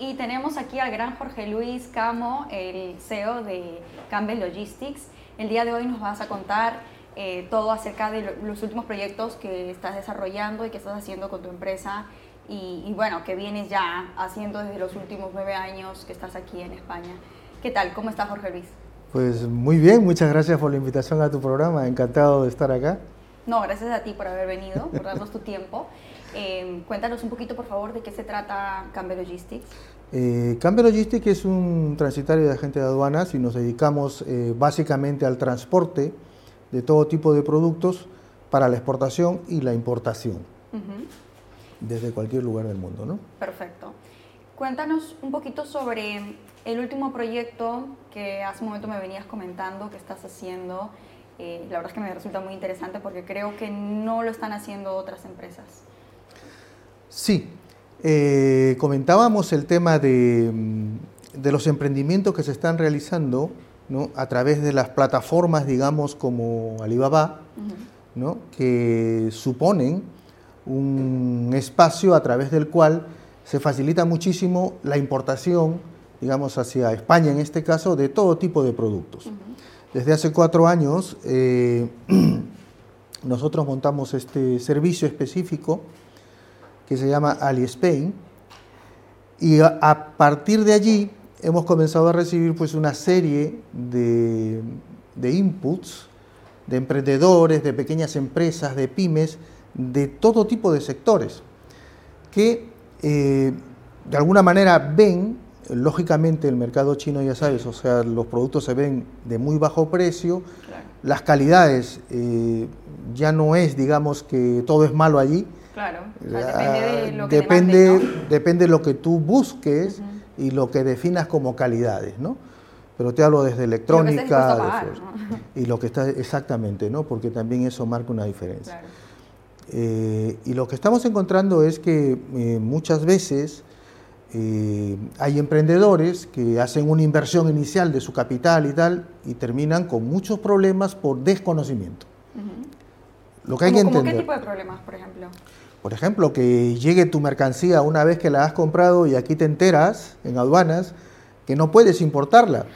y tenemos aquí al gran Jorge Luis Camo, el CEO de Campbell Logistics. El día de hoy nos vas a contar eh, todo acerca de los últimos proyectos que estás desarrollando y que estás haciendo con tu empresa y, y, bueno, que vienes ya haciendo desde los últimos nueve años que estás aquí en España. ¿Qué tal? ¿Cómo estás, Jorge Luis? Pues muy bien, muchas gracias por la invitación a tu programa, encantado de estar acá. No, gracias a ti por haber venido, por darnos tu tiempo. Eh, cuéntanos un poquito, por favor, de qué se trata Campbell Logistics. Eh, Logistics es un transitario de agente de aduanas y nos dedicamos eh, básicamente al transporte de todo tipo de productos para la exportación y la importación desde cualquier lugar del mundo. ¿no? Perfecto. Cuéntanos un poquito sobre el último proyecto que hace un momento me venías comentando que estás haciendo. Eh, la verdad es que me resulta muy interesante porque creo que no lo están haciendo otras empresas. Sí, eh, comentábamos el tema de, mm, de, los emprendimientos que se están realizando ¿no? a través de las plataformas, digamos, como Alibaba, ¿no? que suponen un espacio a través del cual se facilita muchísimo la importación, digamos, hacia España en este caso, de todo tipo de productos. Desde hace cuatro años eh, nosotros montamos este servicio específico que se llama AliSpain y a, partir de allí hemos comenzado a recibir pues una serie de, inputs de emprendedores, de pequeñas empresas, de pymes, de todo tipo de sectores, que eh, de alguna manera ven, lógicamente el mercado chino ya sabes, o sea, los productos se ven de muy bajo precio, las calidades eh, ya no es, digamos, que todo es malo allí, Claro, depende de lo que depende, depende de lo que tú busques y lo que definas como calidades, ¿no? Pero te hablo desde electrónica y lo que está exactamente, ¿no? Porque también eso marca una diferencia. Eh, y lo que estamos encontrando es que eh, muchas veces eh, hay emprendedores que hacen una inversión inicial de su capital y tal y terminan con muchos problemas por desconocimiento. Lo que hay que entender. ¿Qué tipo de problemas, por ejemplo? Por ejemplo, que llegue tu mercancía una vez que la has comprado y aquí te enteras en aduanas que no puedes importarla.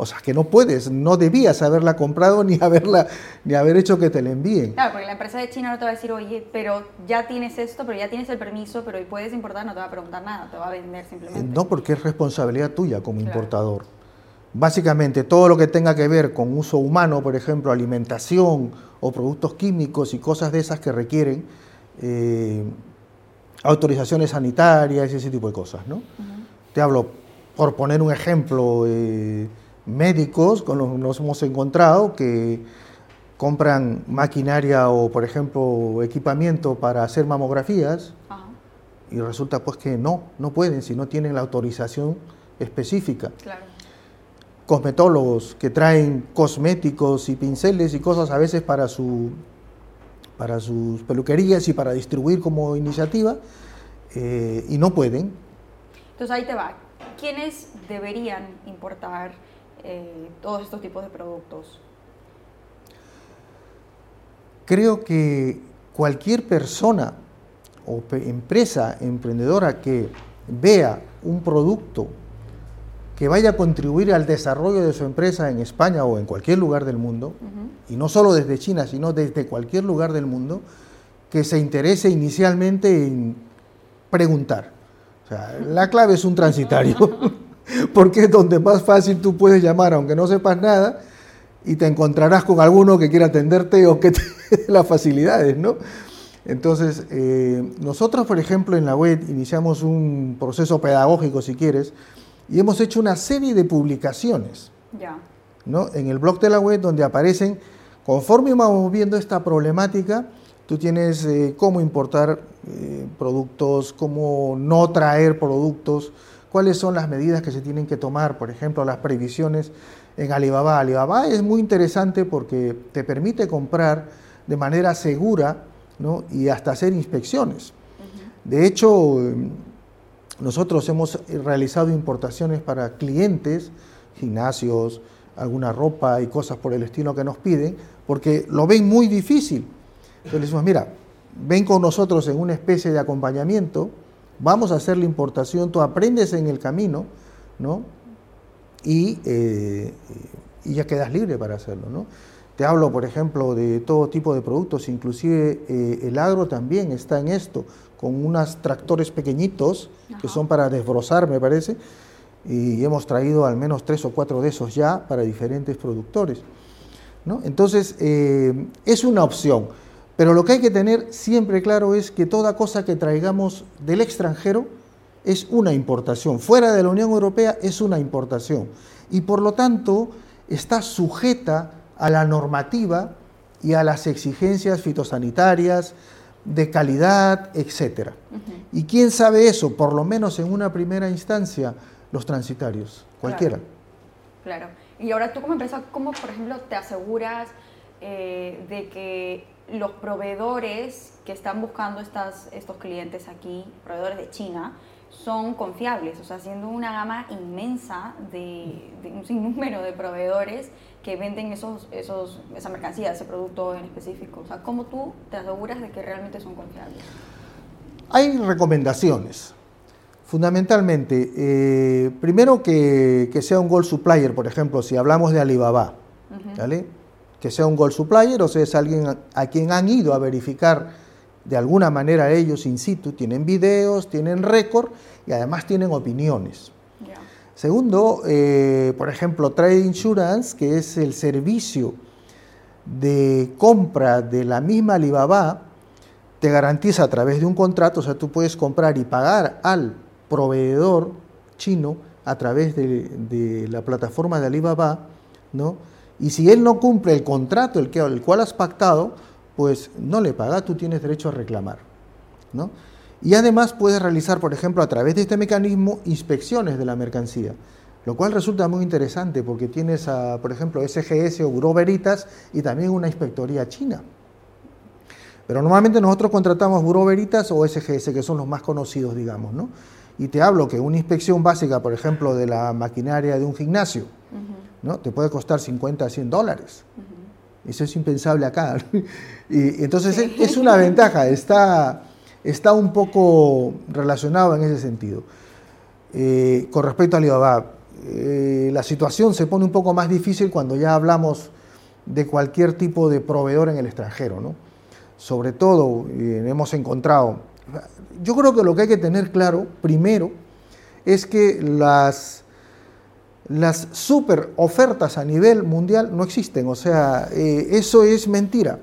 O sea, que no puedes, no debías haberla comprado ni haberla ni haber hecho que te la envíen. Claro, porque la empresa de China no te va a decir, oye, pero ya tienes esto, pero ya tienes el permiso, pero puedes importar, no te va a preguntar nada, te va a vender simplemente. No, porque es responsabilidad tuya como importador. Básicamente, todo lo que tenga que ver con uso humano, por ejemplo, alimentación o productos químicos y cosas de esas que requieren eh, autorizaciones sanitarias y ese tipo de cosas. ¿no? Te hablo, por poner un ejemplo, eh, médicos con los que nos hemos encontrado que compran maquinaria o, por ejemplo, equipamiento para hacer mamografías y resulta pues que no, no pueden si no tienen la autorización específica. Cosmetólogos que traen cosméticos y pinceles y cosas a veces para su para sus peluquerías y para distribuir como iniciativa eh, y no pueden. Entonces ahí te va. ¿Quiénes deberían importar eh, todos estos tipos de productos? Creo que cualquier persona o empresa emprendedora que vea un producto que vaya a contribuir al desarrollo de su empresa en España o en cualquier lugar del mundo, y no solo desde China, sino desde cualquier lugar del mundo, que se interese inicialmente en preguntar. O sea, la clave es un transitario, porque es donde más fácil tú puedes llamar, aunque no sepas nada, y te encontrarás con alguno que quiera atenderte o que te dé las facilidades, ¿no? Entonces, eh, nosotros, por ejemplo, en la web iniciamos un proceso pedagógico, si quieres, y hemos hecho una serie de publicaciones ¿no? en el blog de la web donde aparecen, conforme vamos viendo esta problemática, tú tienes eh, cómo importar eh, productos, cómo no traer productos, cuáles son las medidas que se tienen que tomar, por ejemplo, las previsiones en Alibaba. Alibaba es muy interesante porque te permite comprar de manera segura ¿no? y hasta hacer inspecciones. De hecho, nosotros hemos realizado importaciones para clientes, gimnasios, alguna ropa y cosas por el estilo que nos piden, porque lo ven muy difícil. Entonces le decimos, mira, ven con nosotros en una especie de acompañamiento vamos a hacer la importación, tú aprendes en el camino, ¿no? Y, eh, ya quedas libre para hacerlo, ¿no? Te hablo, por ejemplo, de todo tipo de productos, inclusive eh, el agro también está en esto, con unos tractores pequeñitos que son para desbrozar, me parece, y hemos traído al menos tres o cuatro de esos ya para diferentes productores. ¿no? Entonces, eh, es una opción, pero lo que hay que tener siempre claro es que toda cosa que traigamos del extranjero es una importación, fuera de la Unión Europea es una importación, y por lo tanto está sujeta a la normativa y a las exigencias fitosanitarias, de calidad, etc. ¿Y quién sabe eso? Por lo menos en una primera instancia, los transitarios, cualquiera. Claro. Y ahora tú como empresa, ¿cómo por ejemplo te aseguras eh, de que los proveedores que están buscando estas, estos clientes aquí, proveedores de China, son confiables? O sea, siendo una gama inmensa de, de un sinnúmero de proveedores que venden esos, esos, esa mercancía, ese producto en específico? O sea, ¿cómo tú te aseguras de que realmente son confiables? Hay recomendaciones. Fundamentalmente, eh, primero que, que, sea un gold supplier, por ejemplo, si hablamos de Alibaba, ¿vale? que sea un gold supplier, o sea, es alguien a, quien han ido a verificar de alguna manera ellos in situ, tienen videos, tienen récord y además tienen opiniones. Segundo, eh, por ejemplo, Trade Insurance, que es el servicio de compra de la misma Alibaba, te garantiza a través de un contrato, o sea, tú puedes comprar y pagar al proveedor chino a través de, la plataforma de Alibaba, ¿no? Y si él no cumple el contrato el, que, el cual has pactado, pues no le paga, tú tienes derecho a reclamar, ¿no? Y además puedes realizar, por ejemplo, a través de este mecanismo, inspecciones de la mercancía, lo cual resulta muy interesante porque tienes, a, por ejemplo, SGS o Bureau Veritas y también una inspectoría china. Pero normalmente nosotros contratamos Bureau Veritas o SGS, que son los más conocidos, digamos, ¿no? Y te hablo que una inspección básica, por ejemplo, de la maquinaria de un gimnasio, ¿no? Te puede costar 50 a 100 dólares. Eso es impensable acá. y, entonces es una ventaja, está está un poco relacionado en ese sentido. Eh, con respecto a Alibaba, eh, la situación se pone un poco más difícil cuando ya hablamos de cualquier tipo de proveedor en el extranjero, ¿no? Sobre todo, eh, hemos encontrado, yo creo que lo que hay que tener claro, primero, es que las, las super ofertas a nivel mundial no existen, o sea, eso es mentira.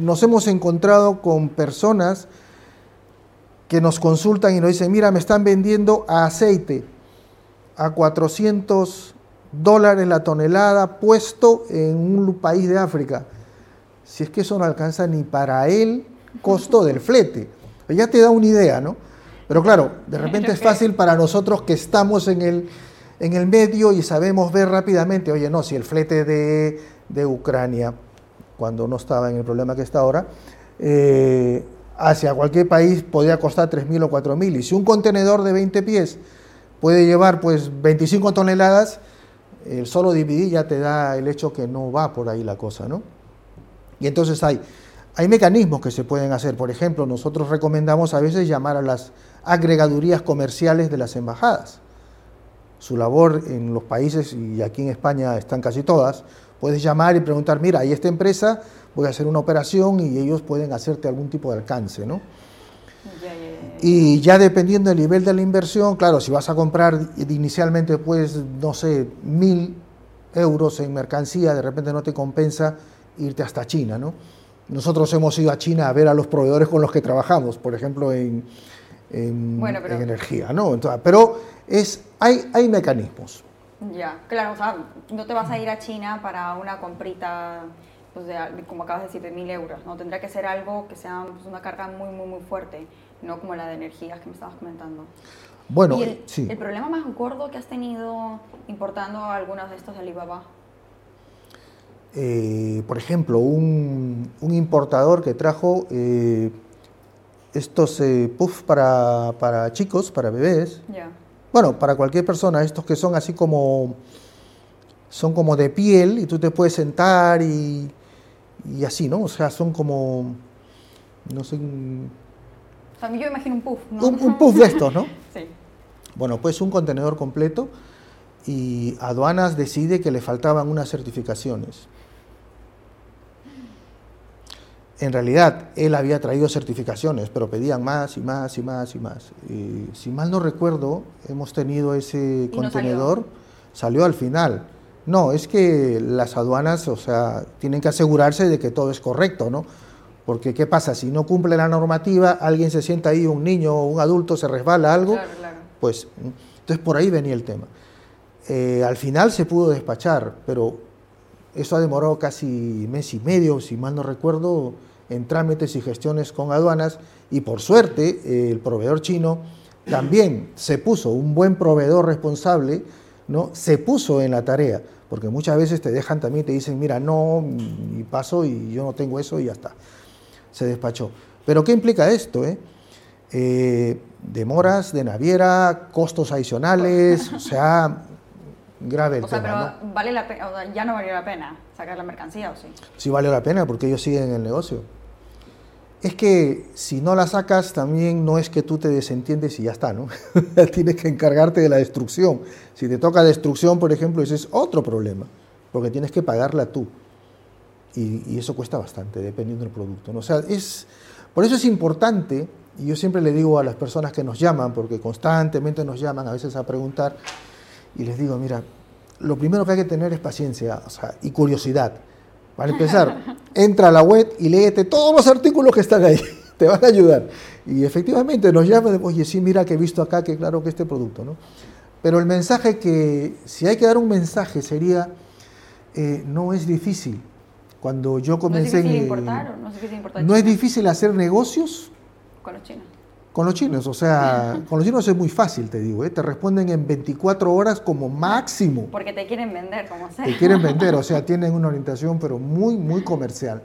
Nos hemos encontrado con personas que nos consultan y nos dicen, mira, me están vendiendo aceite a 400 dólares la tonelada puesto en un país de África. Si es que eso no alcanza ni para el costo del flete. Ya te da una idea, ¿no? Pero claro, de repente es fácil para nosotros que estamos en el, en el medio y sabemos ver rápidamente, oye, no, si el flete de, de Ucrania, cuando no estaba en el problema que está ahora, eh, hacia cualquier país podría costar 3.000 o 4.000. Y si un contenedor de 20 pies puede llevar pues 25 toneladas, el solo dividir ya te da el hecho que no va por ahí la cosa, ¿no? Y entonces hay, hay mecanismos que se pueden hacer. Por ejemplo, nosotros recomendamos a veces llamar a las agregadurías comerciales de las embajadas. Su labor en los países, y aquí en España están casi todas, puedes llamar y preguntar, mira, hay esta empresa voy a hacer una operación y ellos pueden hacerte algún tipo de alcance, ¿no? Y ya dependiendo del nivel de la inversión, claro, si vas a comprar inicialmente, pues, no sé, mil euros en mercancía, de repente no te compensa irte hasta China, ¿no? Nosotros hemos ido a China a ver a los proveedores con los que trabajamos, por ejemplo, en, en, energía, ¿no? pero es, hay, hay mecanismos. Ya, claro, o sea, no te vas a ir a China para una comprita pues como acabas de decir, de mil euros, ¿no? Tendría que ser algo que sea pues, una carga muy, muy, muy fuerte, no como la de energías que me estabas comentando. Bueno, el, sí. el problema más gordo que has tenido importando algunos de estos de Alibaba. Eh, por ejemplo, un, un, importador que trajo eh, estos eh, puffs para, para, chicos, para bebés. Bueno, para cualquier persona, estos que son así como son como de piel y tú te puedes sentar y y así, ¿no? O sea, son como, no sé, sea, yo imagino un puff, ¿no? Un, un puff de estos, ¿no? sí. Bueno, pues un contenedor completo y aduanas decide que le faltaban unas certificaciones. En realidad, él había traído certificaciones, pero pedían más y más y más y más. Y, si mal no recuerdo, hemos tenido ese ¿Y no contenedor, salió? al final. No, es que las aduanas, o sea, tienen que asegurarse de que todo es correcto, ¿no? Porque, ¿qué pasa? Si no cumple la normativa, alguien se sienta ahí, un niño o un adulto se resbala algo, Claro, claro. pues entonces por ahí venía el tema. Eh, al final se pudo despachar, pero eso ha demorado casi mes y medio, si mal no recuerdo, en trámites y gestiones con aduanas y por suerte eh, el proveedor chino también se puso, un buen proveedor responsable, ¿no? se puso en la tarea, porque muchas veces te dejan también, te dicen, mira, no, y paso y yo no tengo eso y ya está. Se despachó. Pero ¿qué implica esto? eh? Eh, demoras de naviera, costos adicionales, o sea, grave el O sea, tema. pero ¿no? vale la pena, o sea, ya no valió la pena sacar la mercancía, ¿o sí? Sí vale la pena porque ellos siguen en el negocio. Es que si no la sacas también no es que tú te desentiendes y ya está, ¿no? Tienes que encargarte de la destrucción. Si te toca destrucción, por ejemplo, ese es otro problema, porque tienes que pagarla tú. Y, y eso cuesta bastante, dependiendo del producto. ¿no? O sea, es, por eso es importante, y yo siempre le digo a las personas que nos llaman, porque constantemente nos llaman a veces a preguntar, y les digo, mira, lo primero que hay que tener es paciencia o sea, y curiosidad. Para empezar, entra a la web y léete todos los artículos que están ahí, te van a ayudar. Y efectivamente nos llaman, oye, sí, mira que he visto acá que claro que este producto, ¿no? Pero el mensaje que, si hay que dar un mensaje, sería, eh, no es difícil. Cuando yo ¿No es comencé difícil en, importar o no es difícil importar? no es difícil hacer negocios Con los chinos. Con los chinos, o sea, con los chinos es muy fácil, te digo, ¿eh? te responden en 24 horas como máximo. Porque te quieren vender, como sea. Te quieren vender, o sea, tienen una orientación pero muy, muy comercial.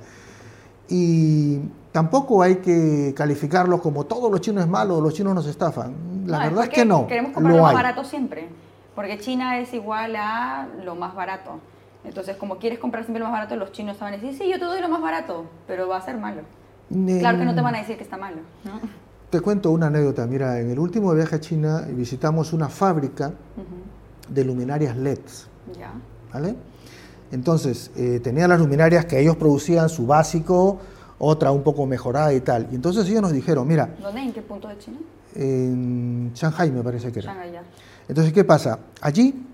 Y tampoco hay que calificarlos como todos los chinos es malo, los chinos nos estafan. La No, verdad es porque que no. Queremos comprar lo lo más barato siempre. Porque China es igual a lo más barato. Entonces, como quieres comprar siempre lo más barato, los chinos te van a decir, sí, yo te doy lo más barato, pero va a ser malo. Claro que no te van a decir que está malo. ¿no? Te cuento una anécdota. Mira, en el último viaje a China visitamos una fábrica de luminarias LEDs. Ya. ¿vale? Entonces, eh, tenía las luminarias que ellos producían, su básico, otra un poco mejorada y tal. Y entonces ellos nos dijeron, mira, ¿Dónde? ¿En qué punto de China? en Shanghai me parece que era. Shanghái, ya. Entonces, ¿qué pasa? Allí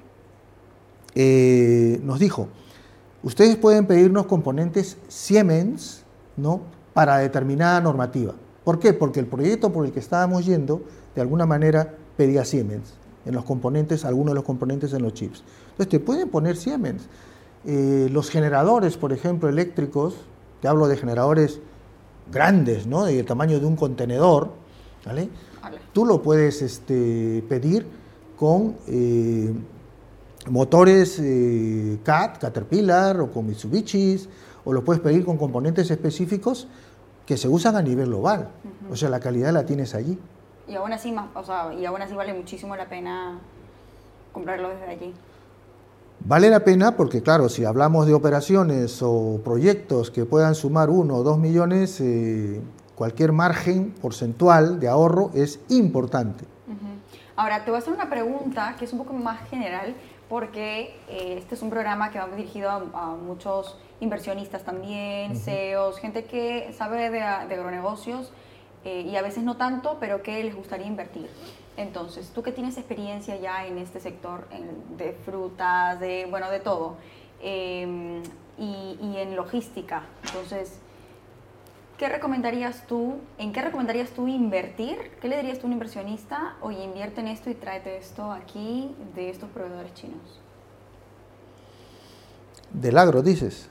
eh, nos dijo, ustedes pueden pedirnos componentes Siemens, ¿no? Para determinada normativa. ¿Por qué? Porque el proyecto por el que estábamos yendo, de alguna manera, pedía Siemens en los componentes, algunos de los componentes en los chips. Entonces, te pueden poner Siemens. Eh, los generadores, por ejemplo, eléctricos, te hablo de generadores grandes, ¿no? Del tamaño de un contenedor, ¿vale? Vale. Tú lo puedes este, pedir con eh, motores eh, CAT, Caterpillar o con Mitsubishi, o lo puedes pedir con componentes específicos que se usan a nivel global. O sea, la calidad la tienes allí. Y aún así, más, o sea, y aún así vale muchísimo la pena comprarlo desde allí. Vale la pena porque, claro, si hablamos de operaciones o proyectos que puedan sumar uno o dos millones, eh, cualquier margen porcentual de ahorro es importante. Ujú. Ahora, te voy a hacer una pregunta que es un poco más general, porque eh, este es un programa que va dirigido a, a muchos inversionistas también, CEOs, gente que sabe de, de agronegocios eh, y a veces no tanto, pero que les gustaría invertir. Entonces, tú que tienes experiencia ya en este sector en- de frutas, de, bueno, de todo, eh, y, y en logística, entonces, ¿Qué recomendarías tú, en qué recomendarías tú invertir? ¿Qué le dirías tú a un inversionista? Oye, invierte en esto y tráete esto aquí de estos proveedores chinos. Del agro, dices.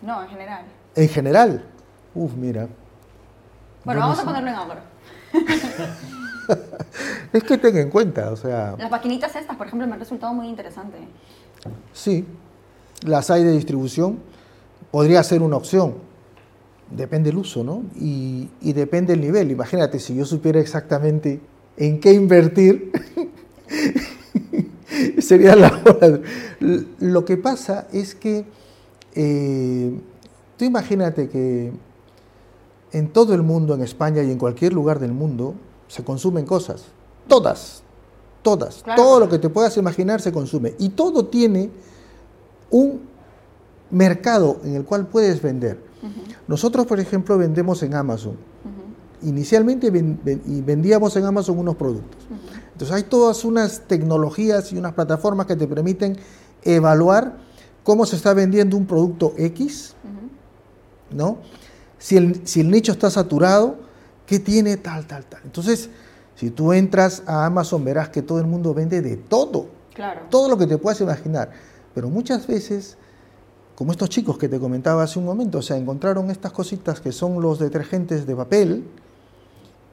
No, en general. En general, uff, mira. Bueno, vamos a ponerlo en agro. Es que ten en cuenta, o sea, Las maquinitas estas, por ejemplo, me han resultado muy interesante. sí, las hay de distribución, podría ser una opción, depende del uso, ¿no? Y, y depende el nivel. Imagínate, si yo supiera exactamente en qué invertir, sería la hora. Lo que pasa es que, eh, tú imagínate que en todo el mundo, en España y en cualquier lugar del mundo, se consumen cosas. Todas, todas. Todo lo que te puedas imaginar se consume. Y todo tiene un mercado en el cual puedes vender. Nosotros, por ejemplo, vendemos en Amazon. Inicialmente vendíamos en Amazon unos productos. Entonces hay todas unas tecnologías y unas plataformas que te permiten evaluar cómo se está vendiendo un producto X, ¿no? Si el, si el nicho está saturado, ¿qué tiene tal, tal, tal? Entonces, si tú entras a Amazon verás que todo el mundo vende de todo. Claro. Todo lo que te puedas imaginar. Pero muchas veces, como estos chicos que te comentaba hace un momento, o sea, encontraron estas cositas que son los detergentes de papel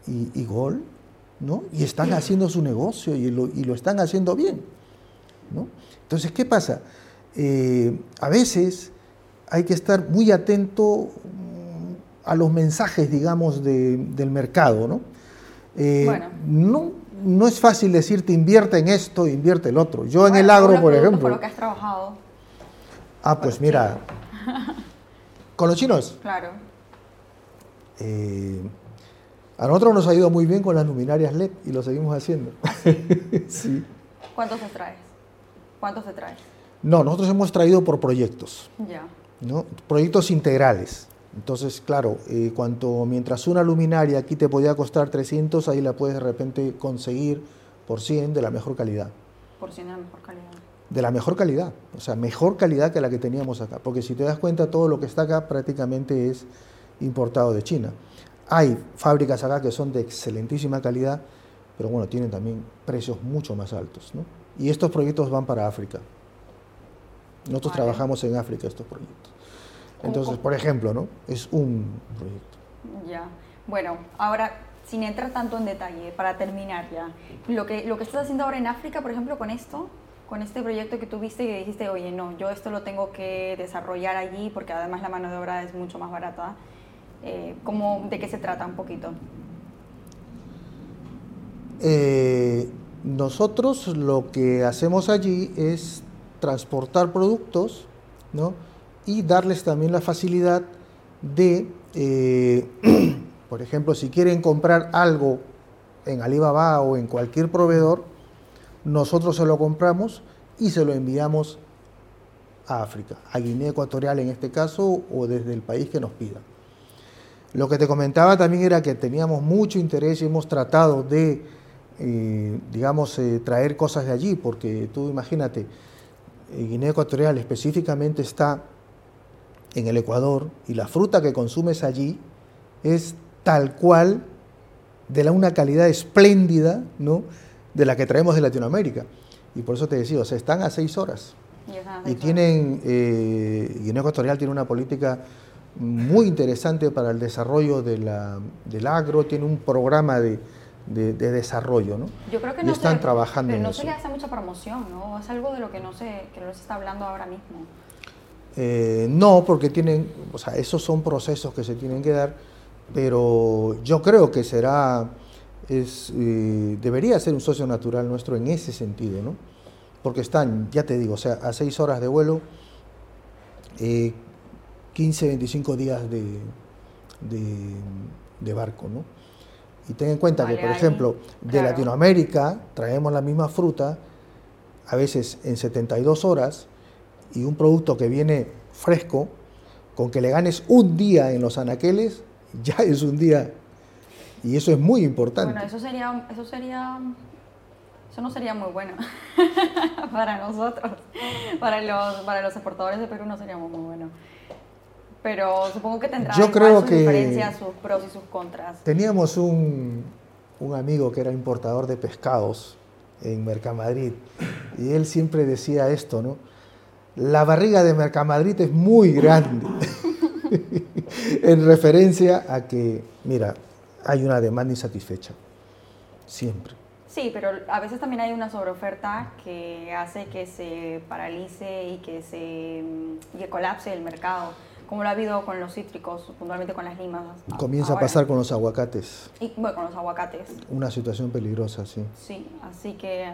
y, Gol, ¿no? Y están haciendo su negocio y lo, y lo están haciendo bien, ¿no? Entonces, ¿qué pasa? Eh, a veces hay que estar muy atento a los mensajes, digamos, del mercado, ¿no? Eh, no, no es fácil decirte invierte en esto, invierte el otro. Yo en el agro, por ejemplo. Por lo que has trabajado. Ah, pues mira. ¿Con los chinos? Claro. Eh, a nosotros nos ha ido muy bien con las luminarias LED y lo seguimos haciendo. sí. ¿Cuántos se traes? ¿Cuántos se traes? No, nosotros hemos traído por proyectos. Ya. ¿no? Proyectos integrales. Entonces, claro, eh, cuanto, mientras una luminaria aquí te podía costar 300, ahí la puedes de repente conseguir por 100 de la mejor calidad. Por 100 de la mejor calidad. De la mejor calidad, o sea, mejor calidad que la que teníamos acá. Porque si te das cuenta, todo lo que está acá prácticamente es importado de China. Hay fábricas acá que son de excelentísima calidad, pero bueno, tienen también precios mucho más altos. ¿no? Y estos proyectos van para África. Nosotros trabajamos en África estos proyectos. Entonces, por ejemplo, ¿no? Es un proyecto. Ya. Bueno, ahora, sin entrar tanto en detalle, para terminar ya, lo que, lo que estás haciendo ahora en África, por ejemplo, con esto, con este proyecto que tuviste y dijiste, oye, no, yo esto lo tengo que desarrollar allí porque además la mano de obra es mucho más barata. Eh, ¿cómo, ¿De qué se trata un poquito? Eh, nosotros lo que hacemos allí es transportar productos, ¿no? y darles también la facilidad de, eh, por ejemplo, si quieren comprar algo en Alibaba o en cualquier proveedor, nosotros se lo compramos y se lo enviamos a África, a Guinea Ecuatorial en este caso, o desde el país que nos pida. Lo que te comentaba también era que teníamos mucho interés y hemos tratado de, eh, digamos, eh, traer cosas de allí, porque tú imagínate, Guinea Ecuatorial específicamente está en el Ecuador y la fruta que consumes allí es tal cual de la, una calidad espléndida ¿no? De la que traemos de Latinoamérica. Y por eso te decía, o sea, están a seis horas. Y, tienen, eh, Guinea Ecuatorial tiene una política muy interesante para el desarrollo de la, del agro, tiene un programa de, de, desarrollo, ¿no? Yo creo que no están trabajando pero no se le hace mucha promoción, ¿no? Es algo de lo que no se, que no se está hablando ahora mismo. Eh, no, porque tienen, o sea, esos son procesos que se tienen que dar, pero yo creo que será, es, eh, debería ser un socio natural nuestro en ese sentido, ¿no? Porque están, ya te digo, o sea, a seis horas de vuelo, 15, eh, 25 días de, de, barco, ¿no? Y ten en cuenta que, por ejemplo, de Latinoamérica traemos la misma fruta, a veces en 72 horas, y un producto que viene fresco, con que le ganes un día en los anaqueles, ya es un día. Y eso es muy importante. Bueno, eso sería, eso sería, eso no sería muy bueno para nosotros, para los, para los exportadores de Perú no sería muy bueno. Pero supongo que tendrá Yo creo sus que diferencias, sus pros y sus contras. Teníamos un, un amigo que era importador de pescados en Mercamadrid y él siempre decía esto, ¿no? la barriga de Mercamadrid es muy grande. en referencia a que, mira, hay una demanda insatisfecha. Siempre. Sí, pero a veces también hay una sobreoferta que hace que se paralice y que se y que colapse el mercado, como lo ha habido con los cítricos, puntualmente con las limas. Comienza a pasar con los aguacates. Y bueno, con los aguacates. Una situación peligrosa, sí. Sí, así que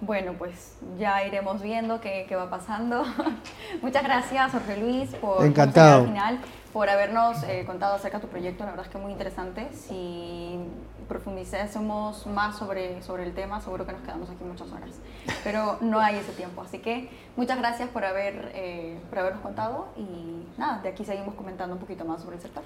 Bueno, pues ya iremos viendo qué, qué va pasando. Muchas gracias, Jorge Luis, por, Encantado. al final, por habernos eh, contado acerca de tu proyecto. La verdad es que muy interesante. Si profundizásemos más sobre, sobre el tema, seguro que nos quedamos aquí muchas horas. Pero no hay ese tiempo. Así que muchas gracias por, haber, eh, por habernos contado y nada, de aquí seguimos comentando un poquito más sobre el sector.